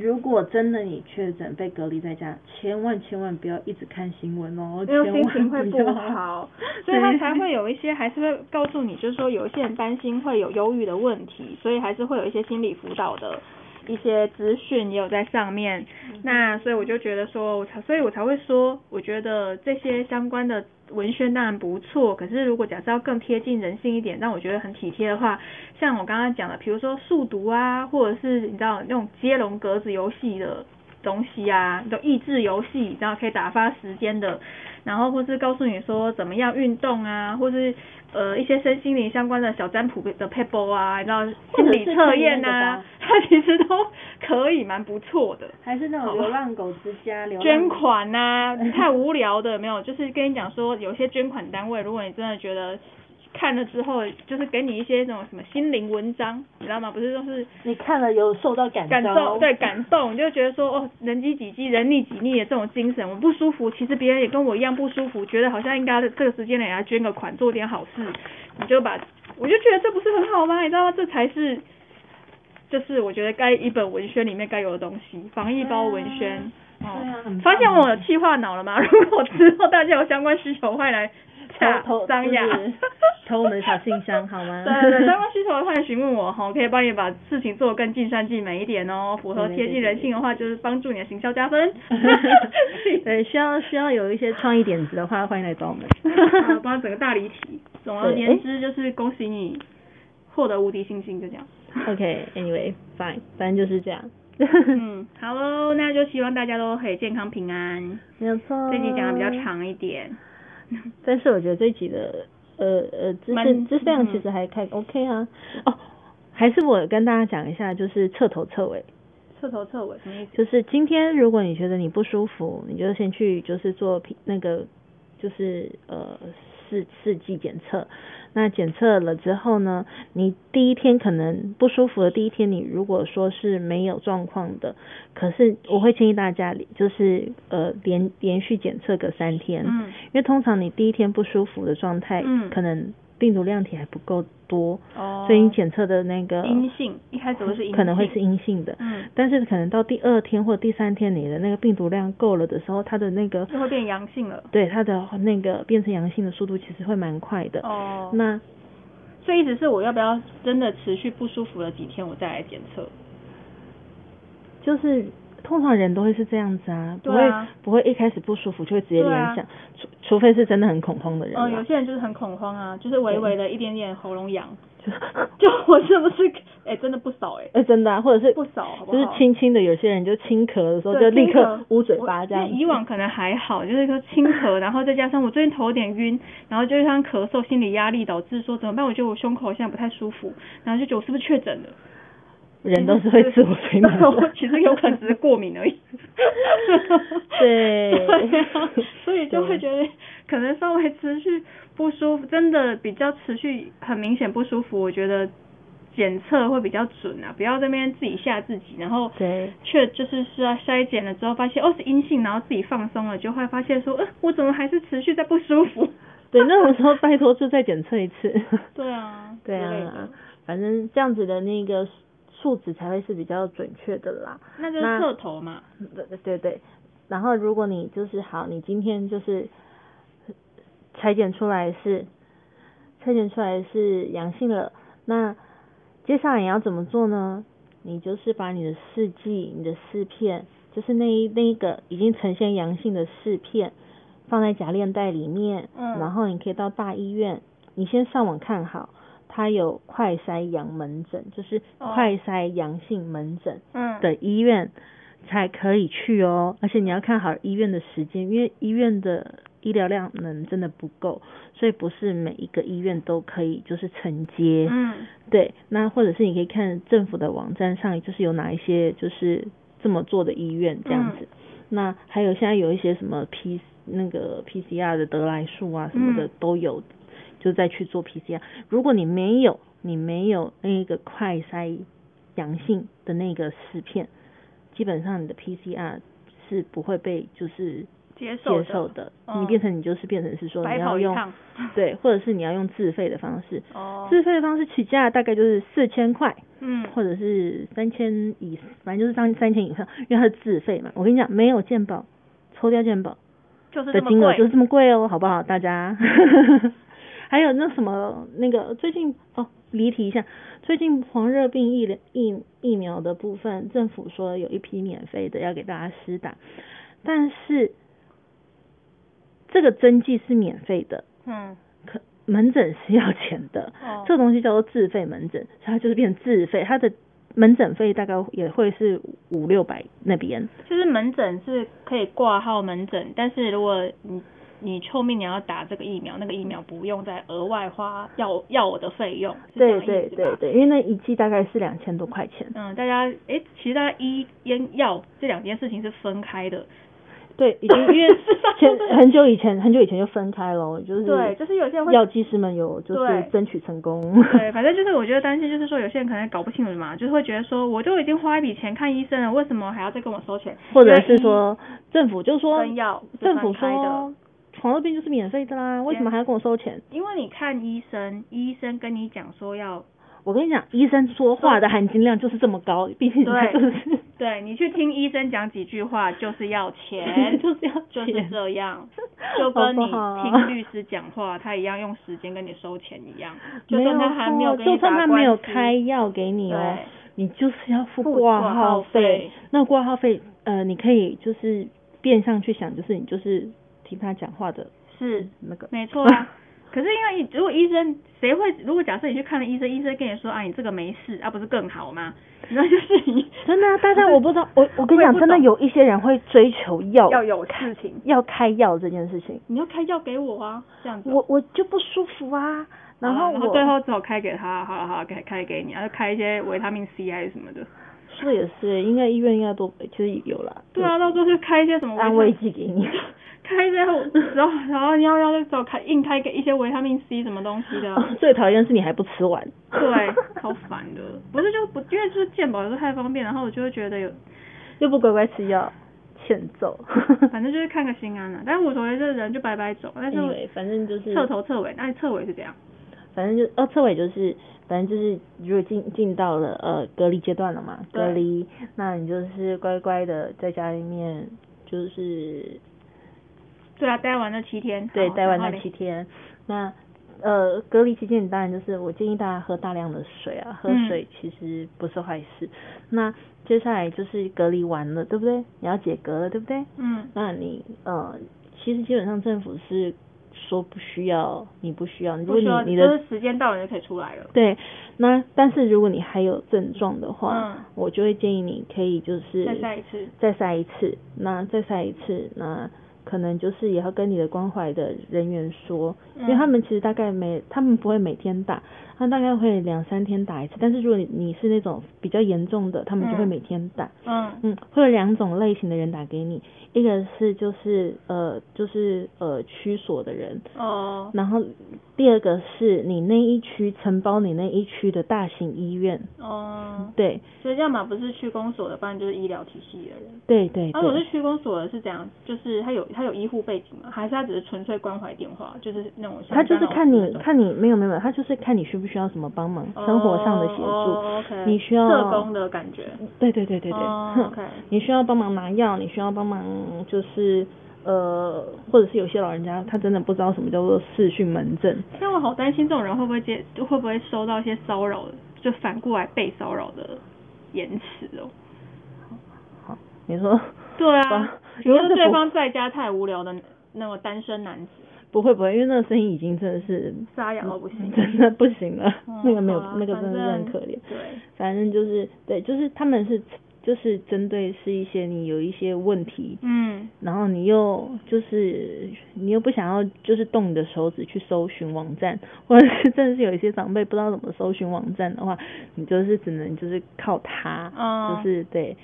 如果真的你确诊被隔离在家，千万千万不要一直看新闻哦，因为心情会不好，所以他才会有一些还是会告诉你，就是说有一些人担心会有忧郁的问题，所以还是会有一些心理辅导的一些资讯也有在上面。那所以我就觉得说，我才所以我才会说，我觉得这些相关的文宣当然不错，可是如果假设要更贴近人性一点，让我觉得很体贴的话，像我刚刚讲的，比如说速读啊，或者是你知道那种接龙格子游戏的东西啊，就益智游戏，然后可以打发时间的，然后或是告诉你说怎么样运动啊，或是呃一些身心灵相关的小占卜的 paper 啊，你知道心理测验啊 它其实都可以蛮不错的。还是那种流浪狗之家，流浪捐款呐、你太无聊的有没有？就是跟你讲说，有些捐款单位，如果你真的觉得看了之后，就是给你一些那种什么心灵文章，你知道吗？不是都是你看了有受到感感召动，对感动，你就觉得说哦，人机己机，人力己利的这种精神，我不舒服，其实别人也跟我一样不舒服，觉得好像应该这个时间内给他捐个款，做点好事，你就把，我就觉得这不是很好吗？你知道吗？这才是，就是我觉得该一本文宣里面该有的东西，防疫包文宣。对啊哦很，发现我有气化脑了吗？如果之后大家有相关需求，欢迎来 洽投投张雅。就是投我们的小信箱好吗？对对对，相关需求的话，询问我哈，我可以帮你把事情做得更尽善尽美一点哦。符合贴近人性的话，就是帮助你的行销加分。对，需要需要有一些创意点子的话，欢迎来找我们。好，帮整个大离题。总而言之，就是恭喜你获得无敌星星，就这样。OK，Anyway，fine，、反正就是这样。嗯，好喽，那就希望大家都可以健康平安。没有错。这集讲的比较，长一点。但是我觉得这一集的呃呃知识蛮知识量嗯其实还还 OK 啊。哦，还是我跟大家讲一下，就是彻头彻尾。彻头彻尾什么意思？就是今天如果你觉得你不舒服，你就先去就是做皮那个就是呃试试剂检测。那检测了之后呢，你第一天可能不舒服的第一天，你如果说是没有状况的，可是我会建议大家就是呃连连续检测个三天，嗯因为通常你第一天不舒服的状态，嗯可能病毒量体还不够多，哦所以你检测的那个阴性，一开始会是阴性，可能会是阴性的，嗯，但是可能到第二天或第三天，你的那个病毒量够了的时候，它的那个就会变阳性了。对它的那个变成阳性的速度其实会蛮快的。哦，那所以意思是我要不要真的持续不舒服了几天，我再来检测？就是通常人都会是这样子啊，不会不会一开始不舒服就会直接联想，除除非是真的很恐慌的人嗯，有些人就是很恐慌啊，就是微微的一点点喉咙痒，就 就我是不是？哎、真的不少哎、哎、真的、啊，或者是不少好不就是好轻轻的，有些人就轻咳的时候就立刻捂嘴巴这样以往可能还好，就是说轻咳，然后再加上我最近头有点晕，然后就是像咳嗽、心理压力导致说怎么办？我觉得我胸口现在不太舒服，然后就觉得我是不是确诊了？人都是会自我催眠我的。其实有可能只是过敏而已。对对啊，所以就会觉得可能稍微持续不舒服，真的比较持续很明显不舒服，我觉得检测会比较准啊，不要这边自己吓自己，然后对却就是是啊筛检了之后发现哦是阴性，然后自己放松了，就会发现说，呃我怎么还是持续在不舒服？对，那种时候拜托就再检测一次。对啊，对啊，反正这样子的那个数值才会是比较准确的啦。那就是那侧头嘛，对对对对，然后如果你就是好，你今天就是裁剪出来是裁剪出来是阳性了，那接下来你要怎么做呢？你就是把你的试剂、你的试片，就是那一那一个已经呈现阳性的试片，放在夹链袋里面，嗯然后你可以到大医院，你先上网看好，它有快筛阳门诊，就是哦。快筛阳性门诊。嗯，的医院才可以去哦，而且你要看好医院的时间，因为医院的医疗量能真的不够，所以不是每一个医院都可以就是承接。嗯。对，那或者是你可以看政府的网站上，就是有哪一些就是这么做的医院这样子。嗯。那还有现在有一些什么 P 那个 PCR 的得来数啊什么的嗯。都有，就再去做 PCR。如果你没有你没有那个快筛阳性的那个试片，基本上你的 PCR 是不会被就是接受接受的，嗯你变成你就是变成是说你要用。对，或者是你要用自费的方式，哦，自费的方式起价大概就是四千块，嗯，或者是三千以，反正就是三三千以上，因为它是自费嘛。我跟你讲，没有健保，抽掉健保的金额。就是这么贵哦，好不好？大家。还有那什么那个最近哦，离题一下，最近黄热病疫疫疫苗的部分，政府说有一批免费的要给大家施打，但是这个针剂是免费的，嗯，可门诊是要钱的，哦这个东西叫做自费门诊，所以它就是变自费，它的门诊费大概也会是五六百那边，就是门诊是可以挂号门诊，但是如果你你臭命你要打这个疫苗，那个疫苗不用再额外花要要我的费用，对对对对，因为那一剂大概是两千多块钱，嗯，大家诶，其实大家医烟药这两件事情是分开的，对，已经 因为前很久以前很久以前就分开了，就是对，就是有些人会药剂师们有就是争取成功，对，反正就是我觉得担心，就是说有些人可能搞不清楚嘛，就是会觉得说，我就已经花一笔钱看医生了，为什么还要再跟我收钱？或者是说政府就是政府开的。说黄热病就是免费的啦，为什么还要跟我收钱？因为你看医生，医生跟你讲说要，我跟你讲，医生说话的含金量就是这么高，毕竟对就是对你去听医生讲几句话，就是要钱，就是要就是钱这样，就跟你听律师讲话，他一样用时间跟你收钱一样，就算他还没有错就算他没有开药给你哦对，你就是要付付挂挂号费。那挂号费，呃，你可以就是变相去想，就是你就是听他讲话的是那个。没错啊。可是因为如果医生谁会，如果假设你去看了医生，医生跟你说啊你这个没事，啊不是更好吗？那就是你 真的啊，大家我不知道，我我跟你讲，真的有一些人会追求药要有事情，要开药这件事情，你要开药给我啊，这样子哦。我我就不舒服啊，然后我啊最后只好开给他，好了好了，开开给你，然后开一些维他命 C 还是什么的。说也是，应该医院应该都其实有啦，对啊，到时候就开一些什么安慰剂给你。开一些，然后然后你要要找开硬开给一些维他命 C 什么东西的。哦最讨厌是你还不吃完。对，超烦的。不是就不因为就是健保有时候太方便，然后我就会觉得有，又不乖乖吃药，欠揍。反正就是看个心安啊。但是我所谓这人就白白走，但是反正就是彻头彻尾，那彻尾是怎样？反正就哦，侧尾就是，反正就是，如果进进到了呃隔离阶段了嘛，对隔离，那你就是乖乖的在家里面，就是对啊，待完那七天，对待完那七天，那呃隔离期间，你当然就是我建议大家喝大量的水啊，喝嗯水其实不是坏事。那接下来就是隔离完了，对不对？你要解隔了，对不对？嗯那你呃，其实基本上政府是说不需要，你不需要，如果你你的就是时间到了就可以出来了。对，那但是如果你还有症状的话，嗯我就会建议你可以就是再晒一次再晒一次，那再晒一次，那可能就是也要跟你的关怀的人员说，因为嗯他们其实大概每他们不会每天打，他大概会两三天打一次，但是如果你你是那种比较严重的，他们就会嗯每天打。嗯嗯，会有两种类型的人打给你，一个是就是呃就是呃区所的人，哦然后第二个是你那一区承包你那一区的大型医院，哦，对所以要么不是区公所的，不然就是医疗体系的人。对对啊，我是，区公所的是怎样？就是他有他有医护背景吗？还是他只是纯粹关怀电话？就是那种他就是看你看你没有没有，他就是看你需不需要什么帮忙，生活上的协助，你需要社工的感觉。对对对对对，你需要帮忙拿药，你需要帮忙就是呃，或者是有些老人家他真的不知道什么叫做视讯门诊，但我好担心这种人会不会接会不会收到一些骚扰，就反过来被骚扰的言辞哦。好，你说对啊吧，比如说对方在家太无聊的那个单身男子，不会不会，因为那个声音已经真的是沙哑到不行。真的不行了，嗯那个没有那个真的是很可怜。对，反正就是对，就是他们是就是针对是一些你有一些问题，嗯然后你又就是你又不想要就是动你的手指去搜寻网站，或者是真的是有一些长辈不知道怎么搜寻网站的话，你就是只能就是靠它，哦就是对，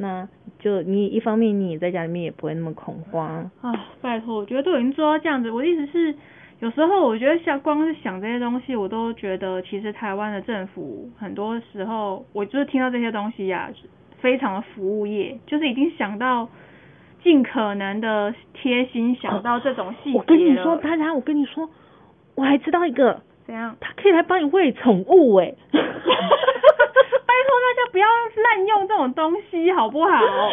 那就你一方面你也在家里面也不会那么恐慌，啊，拜托，我觉得都已经做到这样子。我的意思是，有时候我觉得像光是想这些东西，我都觉得其实台湾的政府很多时候，我就是听到这些东西呀、非常的服务业，就是已经想到尽可能的贴心，想到这种细节我跟你说，了大家，我跟你说，我还知道一个，怎样？他可以来帮你喂宠物欸诶、拜托大家不要滥用这种东西，好不好 我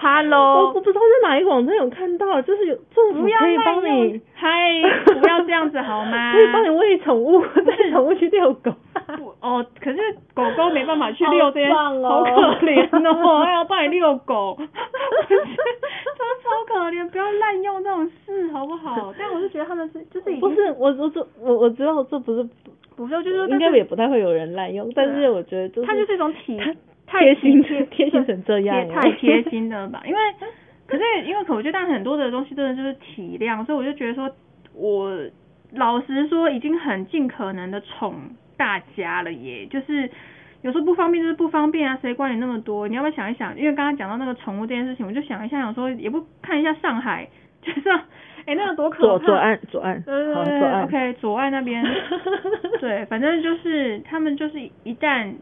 ？Hello，我不知道在哪一个网站有看到，就是有政府可以帮你，嗨，不要这样子好吗？可以帮你喂宠物，带宠物去遛狗。不哦，可是狗狗没办法去遛这些，好哦好可怜哦，还要帮你遛狗，真的超可怜，不要滥用这种事好不好？但我是觉得他们是就是已经不是我我这我我知道这不是不是，就是应该也不太会有人滥用，但是我觉得就是它就是一种体太贴心贴贴心成这样贴太贴心了吧？因为 可是因为可我觉得但很多的东西真的就是体谅，所以我就觉得说我老实说已经很尽可能的宠大家了耶，就是。有时候不方便就是不方便啊，谁管你那么多？你要不要想一想？因为刚刚讲到那个宠物这件事情，我就想一下，想说也不看一下上海，就是哎、那个多可怕。左左岸左岸，对对对，OK，左岸那边，对，反正就是他们就是一旦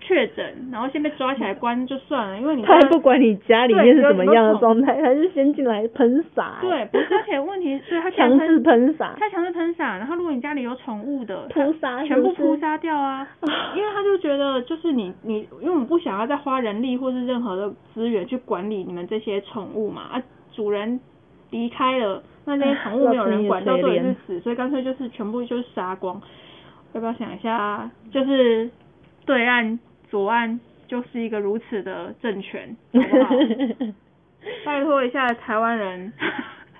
确诊，然后先被抓起来关就算了，因为你他还不管你家里面是怎么样的有状态，他就先进来喷洒，对，不是，而且问题是他强制喷洒，他强制喷洒，然后如果你家里有宠物的，扑杀全部扑杀掉啊，因为他就觉得就是你你，因为我们不想要再花人力或是任何的资源去管理你们这些宠物嘛，啊，主人离开了，那那些宠物没有人管，到最后也是死，所以干脆就是全部就是杀光。要不要想一下，就是对岸左岸就是一个如此的政权，好不好？拜托一下台湾人，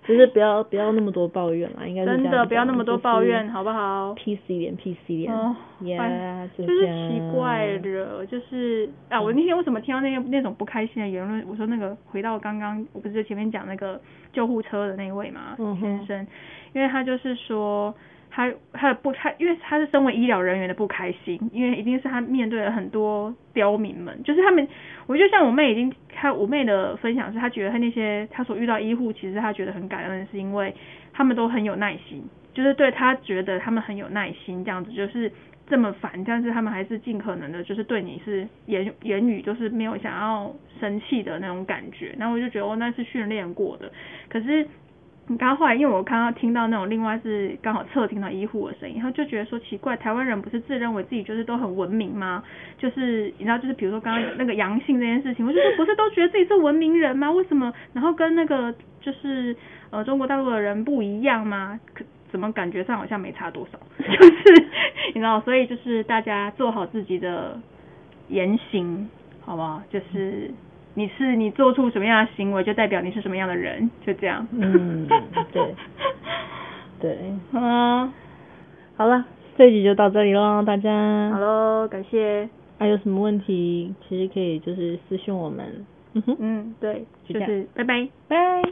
就是不要不要那么多抱怨啦，应该是真的不要那么多抱怨，好不好？，peace 一点，peace 一点哦，，yeah，就就是奇怪了，就是啊，我那天为什么听到那个那种不开心的言论？我说那个回到刚刚，我不是前面讲那个救护车的那位嘛，嗯先生，因为他就是说他他的不他，因为他是身为医疗人员的不开心，因为一定是他面对了很多刁民们，就是他们，我觉得像我妹已经，她我妹的分享是，她觉得她那些她所遇到医护，其实她觉得很感恩，是因为他们都很有耐心，就是对她觉得他们很有耐心，这样子就是这么烦，但是他们还是尽可能的，就是对你是言言语就是没有想要生气的那种感觉，然后我就觉得哦，那是训练过的，可是。你刚刚后来，因为我刚刚听到那种另外是刚好侧听到医护的声音，然后就觉得说奇怪，台湾人不是自认为自己就是都很文明吗？就是你知道，就是比如说刚刚那个阳性这件事情，我就说不是都觉得自己是文明人吗？为什么然后跟那个就是呃中国大陆的人不一样吗？可怎么感觉上好像没差多少？就是你知道，所以就是大家做好自己的言行，好不好？就是你是你做出什么样的行为，就代表你是什么样的人，就这样。嗯，对，对，嗯，好了，这一集就到这里喽，大家。好喽，感谢。还有什么问题，其实可以就是私信我们。嗯哼，嗯，对，就这样就是拜拜。拜。